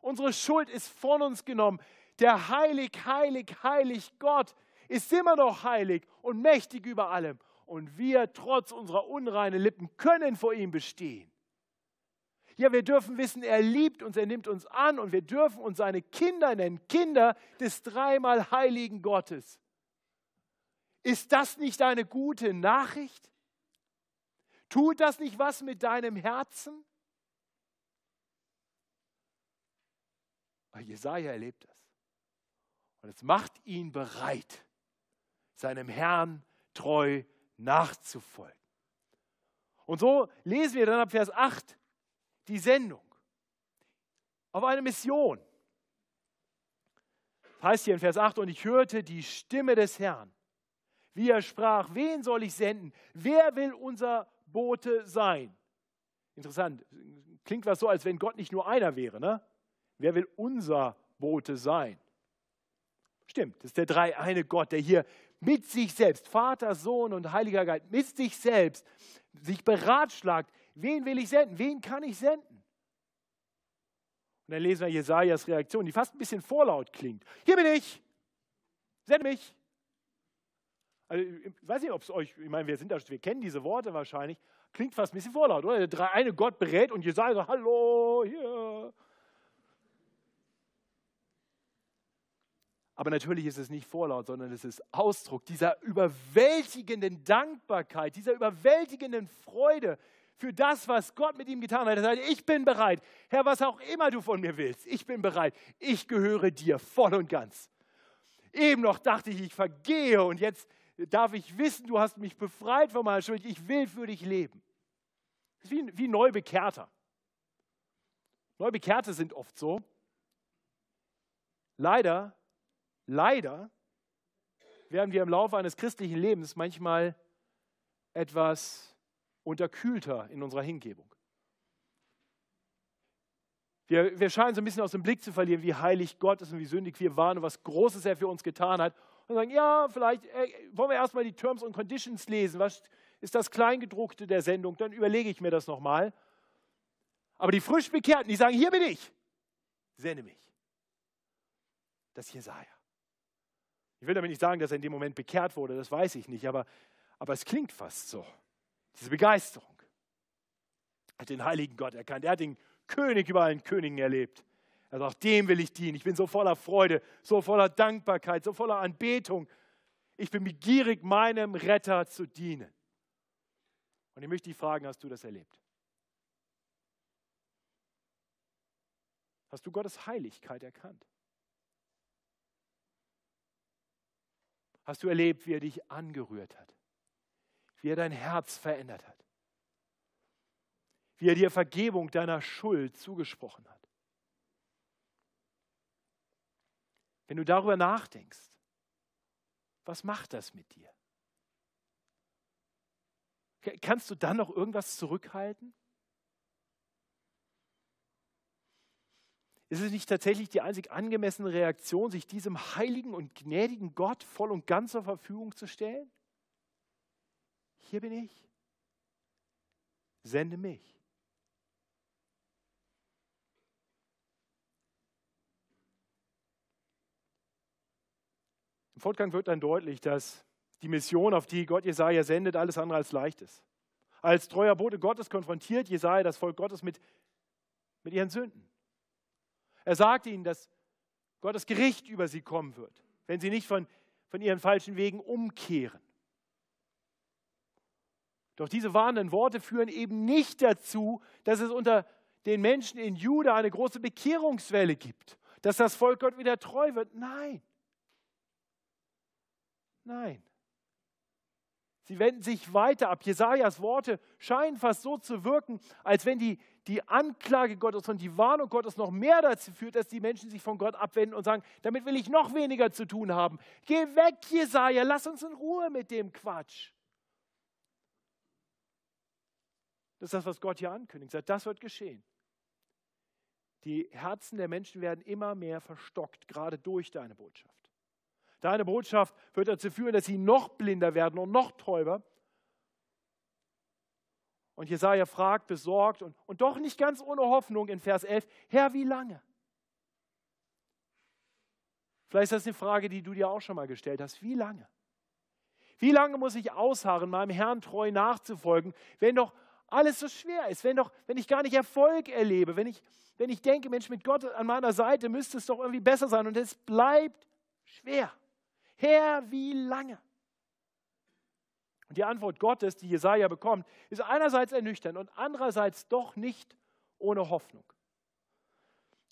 Unsere Schuld ist von uns genommen. Der heilig, heilig, heilig Gott ist immer noch heilig und mächtig über allem. Und wir, trotz unserer unreinen Lippen, können vor ihm bestehen. Ja, wir dürfen wissen, er liebt uns, er nimmt uns an und wir dürfen uns seine Kinder nennen, Kinder des dreimal heiligen Gottes. Ist das nicht eine gute Nachricht? Tut das nicht was mit deinem Herzen? Jesaja erlebt das. Und es macht ihn bereit, seinem Herrn treu nachzufolgen. Und so lesen wir dann ab Vers 8 die Sendung auf eine Mission. Das heißt hier in Vers 8, und ich hörte die Stimme des Herrn wie er sprach, wen soll ich senden? Wer will unser Bote sein? Interessant, klingt was so, als wenn Gott nicht nur einer wäre. Ne? Wer will unser Bote sein? Stimmt, das ist der dreieine Gott, der hier mit sich selbst, Vater, Sohn und Heiliger Geist, mit sich selbst sich beratschlagt, wen will ich senden? Wen kann ich senden? Und dann lesen wir Jesajas Reaktion, die fast ein bisschen vorlaut klingt. Hier bin ich, sende mich. Also, ich weiß nicht, ob es euch, ich meine, wir sind da, wir kennen diese Worte wahrscheinlich, klingt fast ein bisschen vorlaut, oder? Der eine Gott berät und Jesaja sagt, hallo, hier. Aber natürlich ist es nicht vorlaut, sondern es ist Ausdruck dieser überwältigenden Dankbarkeit, dieser überwältigenden Freude für das, was Gott mit ihm getan hat. Er sagt, ich bin bereit. Herr, was auch immer du von mir willst, ich bin bereit. Ich gehöre dir voll und ganz. Eben noch dachte ich, ich vergehe und jetzt darf ich wissen, du hast mich befreit von meiner Schuld. Ich will für dich leben. Das ist wie, wie Neubekehrter. Neubekehrte sind oft so. Leider, leider werden wir im Laufe eines christlichen Lebens manchmal etwas unterkühlter in unserer Hingebung. Wir, wir scheinen so ein bisschen aus dem Blick zu verlieren, wie heilig Gott ist und wie sündig wir waren und was Großes er für uns getan hat. Und sagen, ja, vielleicht äh, wollen wir erstmal die Terms und Conditions lesen. Was ist das Kleingedruckte der Sendung? Dann überlege ich mir das nochmal. Aber die frisch Bekehrten, die sagen, hier bin ich, sende mich. Das ist Jesaja. Ich will damit nicht sagen, dass er in dem Moment bekehrt wurde, das weiß ich nicht, aber, aber es klingt fast so. Diese Begeisterung. Er hat den heiligen Gott erkannt. Er hat den König über allen Königen erlebt. Er sagt, dem will ich dienen. Ich bin so voller Freude, so voller Dankbarkeit, so voller Anbetung. Ich bin begierig, meinem Retter zu dienen. Und ich möchte dich fragen, hast du das erlebt? Hast du Gottes Heiligkeit erkannt? Hast du erlebt, wie er dich angerührt hat? Wie er dein Herz verändert hat? Wie er dir Vergebung deiner Schuld zugesprochen hat? Wenn du darüber nachdenkst, was macht das mit dir? Kannst du dann noch irgendwas zurückhalten? Ist es nicht tatsächlich die einzig angemessene Reaktion, sich diesem heiligen und gnädigen Gott voll und ganz zur Verfügung zu stellen? Hier bin ich. Sende mich. Fortgang wird dann deutlich, dass die Mission, auf die Gott Jesaja sendet, alles andere als leicht ist. Als treuer Bote Gottes konfrontiert Jesaja das Volk Gottes mit, mit ihren Sünden. Er sagt ihnen, dass Gottes Gericht über sie kommen wird, wenn sie nicht von, von ihren falschen Wegen umkehren. Doch diese warnenden Worte führen eben nicht dazu, dass es unter den Menschen in Juda eine große Bekehrungswelle gibt, dass das Volk Gott wieder treu wird. Nein. Nein. Sie wenden sich weiter ab. Jesajas Worte scheinen fast so zu wirken, als wenn die, die Anklage Gottes und die Warnung Gottes noch mehr dazu führt, dass die Menschen sich von Gott abwenden und sagen: Damit will ich noch weniger zu tun haben. Geh weg, Jesaja, lass uns in Ruhe mit dem Quatsch. Das ist das, was Gott hier ankündigt. Sagt, das wird geschehen. Die Herzen der Menschen werden immer mehr verstockt, gerade durch deine Botschaft. Deine Botschaft wird dazu führen, dass sie noch blinder werden und noch täuber. Und Jesaja fragt besorgt und, und doch nicht ganz ohne Hoffnung in Vers 11: Herr, wie lange? Vielleicht ist das eine Frage, die du dir auch schon mal gestellt hast. Wie lange? Wie lange muss ich ausharren, meinem Herrn treu nachzufolgen, wenn doch alles so schwer ist, wenn, doch, wenn ich gar nicht Erfolg erlebe, wenn ich, wenn ich denke, Mensch, mit Gott an meiner Seite müsste es doch irgendwie besser sein und es bleibt schwer. Herr, wie lange? Und die Antwort Gottes, die Jesaja bekommt, ist einerseits ernüchternd und andererseits doch nicht ohne Hoffnung.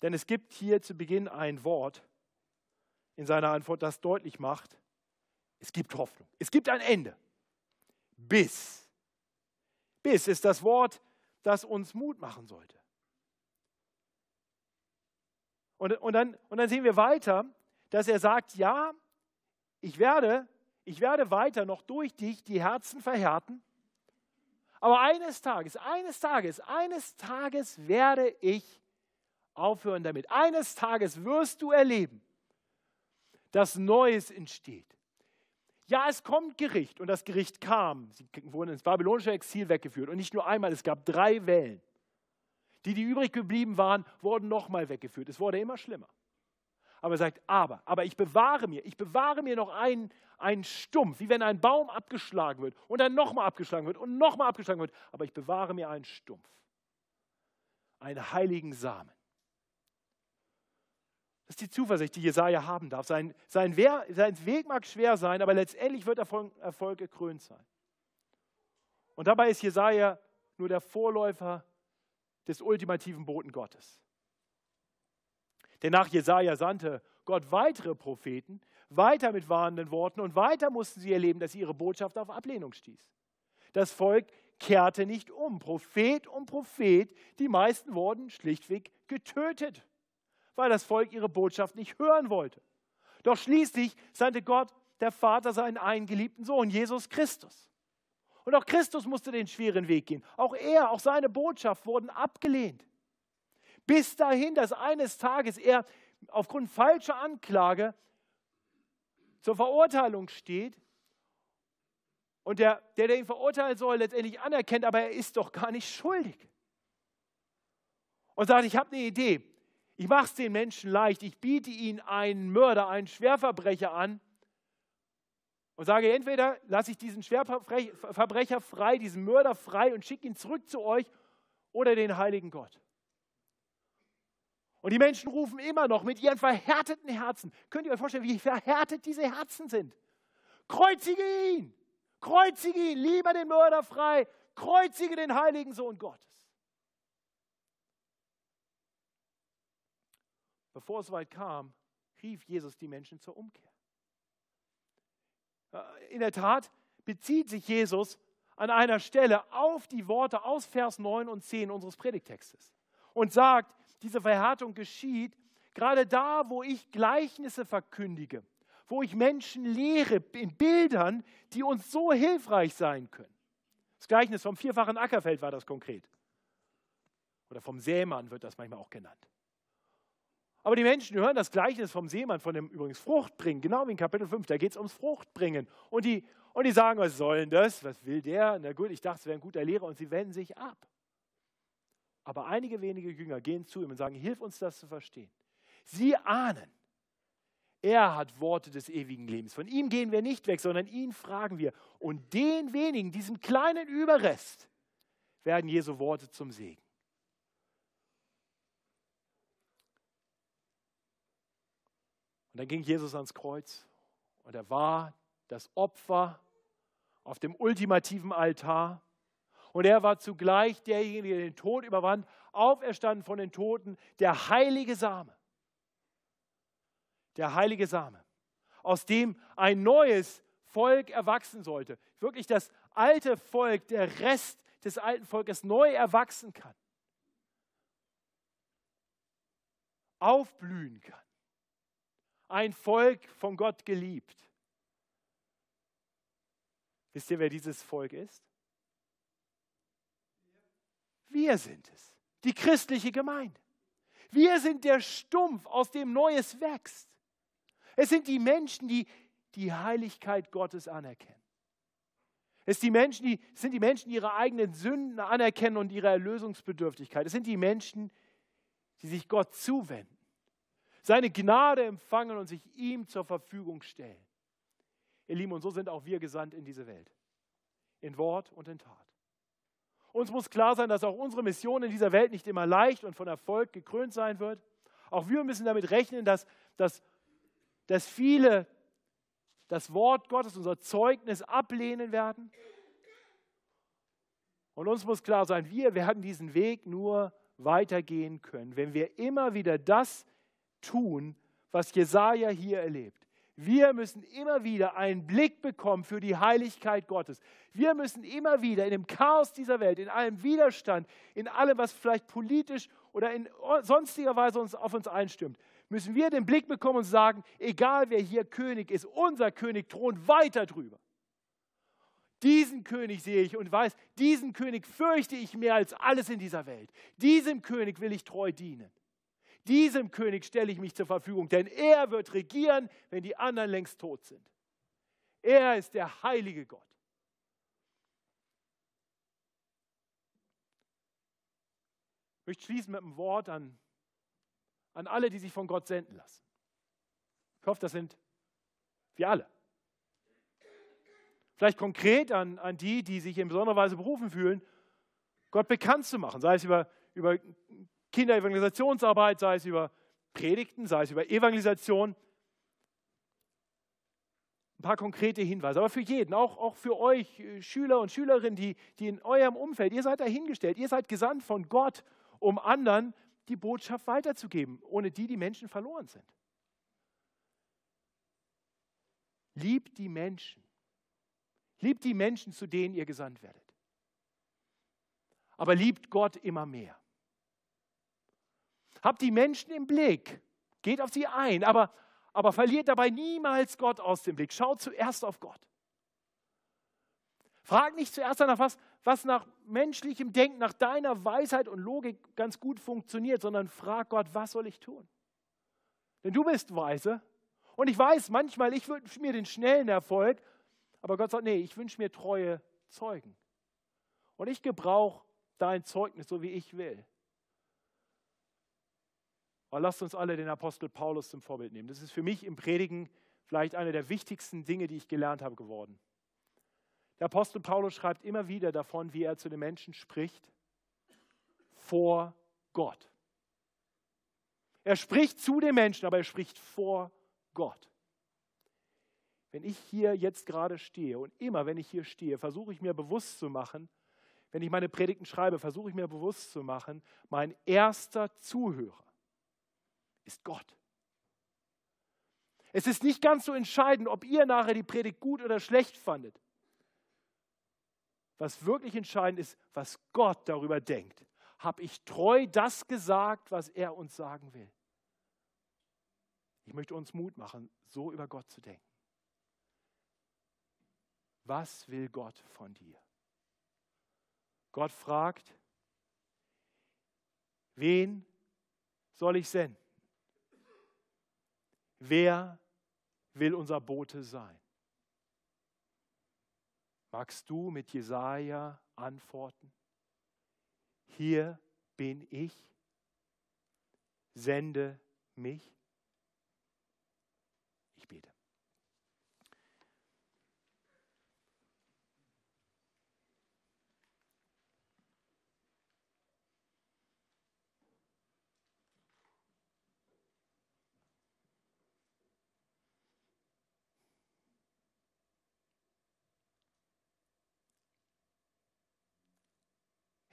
Denn es gibt hier zu Beginn ein Wort in seiner Antwort, das deutlich macht, es gibt Hoffnung. Es gibt ein Ende. Bis. Bis ist das Wort, das uns Mut machen sollte. Und, und, dann, und dann sehen wir weiter, dass er sagt, ja, ich werde, ich werde weiter noch durch dich die Herzen verhärten. Aber eines Tages, eines Tages, eines Tages werde ich aufhören damit. Eines Tages wirst du erleben, dass Neues entsteht. Ja, es kommt Gericht und das Gericht kam. Sie wurden ins babylonische Exil weggeführt und nicht nur einmal, es gab drei Wellen. Die, die übrig geblieben waren, wurden nochmal weggeführt. Es wurde immer schlimmer. Aber er sagt, aber, aber ich bewahre mir, ich bewahre mir noch einen, einen Stumpf, wie wenn ein Baum abgeschlagen wird und dann nochmal abgeschlagen wird und nochmal abgeschlagen wird. Aber ich bewahre mir einen Stumpf, einen heiligen Samen. Das ist die Zuversicht, die Jesaja haben darf. Sein, sein, Wehr, sein Weg mag schwer sein, aber letztendlich wird Erfolg, Erfolg gekrönt sein. Und dabei ist Jesaja nur der Vorläufer des ultimativen Boten Gottes. Denn nach Jesaja sandte Gott weitere Propheten, weiter mit warnenden Worten und weiter mussten sie erleben, dass ihre Botschaft auf Ablehnung stieß. Das Volk kehrte nicht um. Prophet um Prophet, die meisten wurden schlichtweg getötet, weil das Volk ihre Botschaft nicht hören wollte. Doch schließlich sandte Gott, der Vater, seinen eingeliebten Sohn, Jesus Christus. Und auch Christus musste den schweren Weg gehen. Auch er, auch seine Botschaft wurden abgelehnt. Bis dahin, dass eines Tages er aufgrund falscher Anklage zur Verurteilung steht und der, der, der ihn verurteilen soll, letztendlich anerkennt, aber er ist doch gar nicht schuldig. Und sagt, ich habe eine Idee. Ich mache es den Menschen leicht. Ich biete ihnen einen Mörder, einen Schwerverbrecher an und sage, entweder lasse ich diesen Schwerverbrecher frei, diesen Mörder frei und schicke ihn zurück zu euch oder den heiligen Gott. Und die Menschen rufen immer noch mit ihren verhärteten Herzen. Könnt ihr euch vorstellen, wie verhärtet diese Herzen sind? Kreuzige ihn! Kreuzige ihn! Lieber den Mörder frei! Kreuzige den heiligen Sohn Gottes! Bevor es weit kam, rief Jesus die Menschen zur Umkehr. In der Tat bezieht sich Jesus an einer Stelle auf die Worte aus Vers 9 und 10 unseres Predigtextes und sagt, diese Verhärtung geschieht, gerade da, wo ich Gleichnisse verkündige, wo ich Menschen lehre in Bildern, die uns so hilfreich sein können. Das Gleichnis vom vierfachen Ackerfeld war das konkret. Oder vom Sämann wird das manchmal auch genannt. Aber die Menschen hören das Gleichnis vom Seemann, von dem übrigens Fruchtbringen, genau wie in Kapitel 5, da geht es ums Fruchtbringen. Und die, und die sagen, was soll denn das? Was will der? Na gut, ich dachte, es wäre ein guter Lehrer und sie wenden sich ab. Aber einige wenige Jünger gehen zu ihm und sagen, hilf uns das zu verstehen. Sie ahnen, er hat Worte des ewigen Lebens. Von ihm gehen wir nicht weg, sondern ihn fragen wir. Und den wenigen, diesem kleinen Überrest, werden Jesu Worte zum Segen. Und dann ging Jesus ans Kreuz und er war das Opfer auf dem ultimativen Altar und er war zugleich derjenige, der den Tod überwand, auferstanden von den Toten, der heilige Same. Der heilige Same, aus dem ein neues Volk erwachsen sollte. Wirklich das alte Volk, der Rest des alten Volkes neu erwachsen kann. Aufblühen kann. Ein Volk von Gott geliebt. Wisst ihr, wer dieses Volk ist? Wir sind es, die christliche Gemeinde. Wir sind der Stumpf, aus dem Neues wächst. Es sind die Menschen, die die Heiligkeit Gottes anerkennen. Es, die Menschen, die, sind die Menschen, die ihre eigenen Sünden anerkennen und ihre Erlösungsbedürftigkeit. Es sind die Menschen, die sich Gott zuwenden, seine Gnade empfangen und sich ihm zur Verfügung stellen. Ihr Lieben, und so sind auch wir gesandt in diese Welt. In Wort und in Tat. Uns muss klar sein, dass auch unsere Mission in dieser Welt nicht immer leicht und von Erfolg gekrönt sein wird. Auch wir müssen damit rechnen, dass, dass, dass viele das Wort Gottes, unser Zeugnis ablehnen werden. Und uns muss klar sein, wir werden diesen Weg nur weitergehen können, wenn wir immer wieder das tun, was Jesaja hier erlebt. Wir müssen immer wieder einen Blick bekommen für die Heiligkeit Gottes. Wir müssen immer wieder in dem Chaos dieser Welt, in allem Widerstand, in allem, was vielleicht politisch oder in sonstiger Weise uns, auf uns einstimmt, müssen wir den Blick bekommen und sagen, egal wer hier König ist, unser König thront weiter drüber. Diesen König sehe ich und weiß, diesen König fürchte ich mehr als alles in dieser Welt. Diesem König will ich treu dienen. Diesem König stelle ich mich zur Verfügung, denn er wird regieren, wenn die anderen längst tot sind. Er ist der heilige Gott. Ich möchte schließen mit einem Wort an, an alle, die sich von Gott senden lassen. Ich hoffe, das sind wir alle. Vielleicht konkret an, an die, die sich in besonderer Weise berufen fühlen, Gott bekannt zu machen, sei es über, über Kinderevangelisationsarbeit, sei es über Predigten, sei es über Evangelisation. Ein paar konkrete Hinweise, aber für jeden, auch, auch für euch äh, Schüler und Schülerinnen, die, die in eurem Umfeld, ihr seid dahingestellt, ihr seid gesandt von Gott, um anderen die Botschaft weiterzugeben, ohne die die Menschen verloren sind. Liebt die Menschen. Liebt die Menschen, zu denen ihr gesandt werdet. Aber liebt Gott immer mehr. Habt die Menschen im Blick. Geht auf sie ein, aber, aber verliert dabei niemals Gott aus dem Blick. Schaut zuerst auf Gott. Frag nicht zuerst danach, was, was nach menschlichem Denken, nach deiner Weisheit und Logik ganz gut funktioniert, sondern frag Gott, was soll ich tun? Denn du bist weise und ich weiß manchmal, ich wünsche mir den schnellen Erfolg, aber Gott sagt, nee, ich wünsche mir treue Zeugen. Und ich gebrauche dein Zeugnis, so wie ich will. Aber lasst uns alle den Apostel Paulus zum Vorbild nehmen. Das ist für mich im Predigen vielleicht eine der wichtigsten Dinge, die ich gelernt habe, geworden. Der Apostel Paulus schreibt immer wieder davon, wie er zu den Menschen spricht, vor Gott. Er spricht zu den Menschen, aber er spricht vor Gott. Wenn ich hier jetzt gerade stehe und immer, wenn ich hier stehe, versuche ich mir bewusst zu machen, wenn ich meine Predigten schreibe, versuche ich mir bewusst zu machen, mein erster Zuhörer ist Gott. Es ist nicht ganz so entscheidend, ob ihr nachher die Predigt gut oder schlecht fandet. Was wirklich entscheidend ist, was Gott darüber denkt. Habe ich treu das gesagt, was er uns sagen will? Ich möchte uns Mut machen, so über Gott zu denken. Was will Gott von dir? Gott fragt, wen soll ich senden? Wer will unser Bote sein? Magst du mit Jesaja antworten? Hier bin ich, sende mich.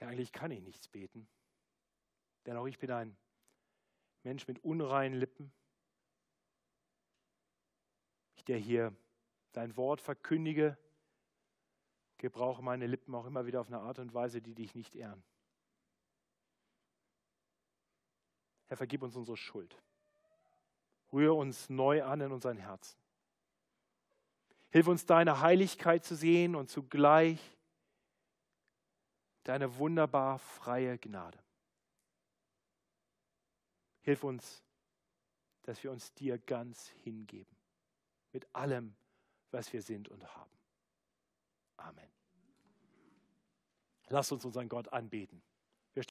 Ja, eigentlich kann ich nichts beten. Denn auch ich bin ein Mensch mit unreinen Lippen. Ich, der hier dein Wort verkündige, gebrauche meine Lippen auch immer wieder auf eine Art und Weise, die dich nicht ehren. Herr, vergib uns unsere Schuld. Rühre uns neu an in unseren Herzen. Hilf uns, deine Heiligkeit zu sehen und zugleich deine wunderbar freie Gnade. Hilf uns, dass wir uns dir ganz hingeben, mit allem, was wir sind und haben. Amen. Lass uns unseren Gott anbeten.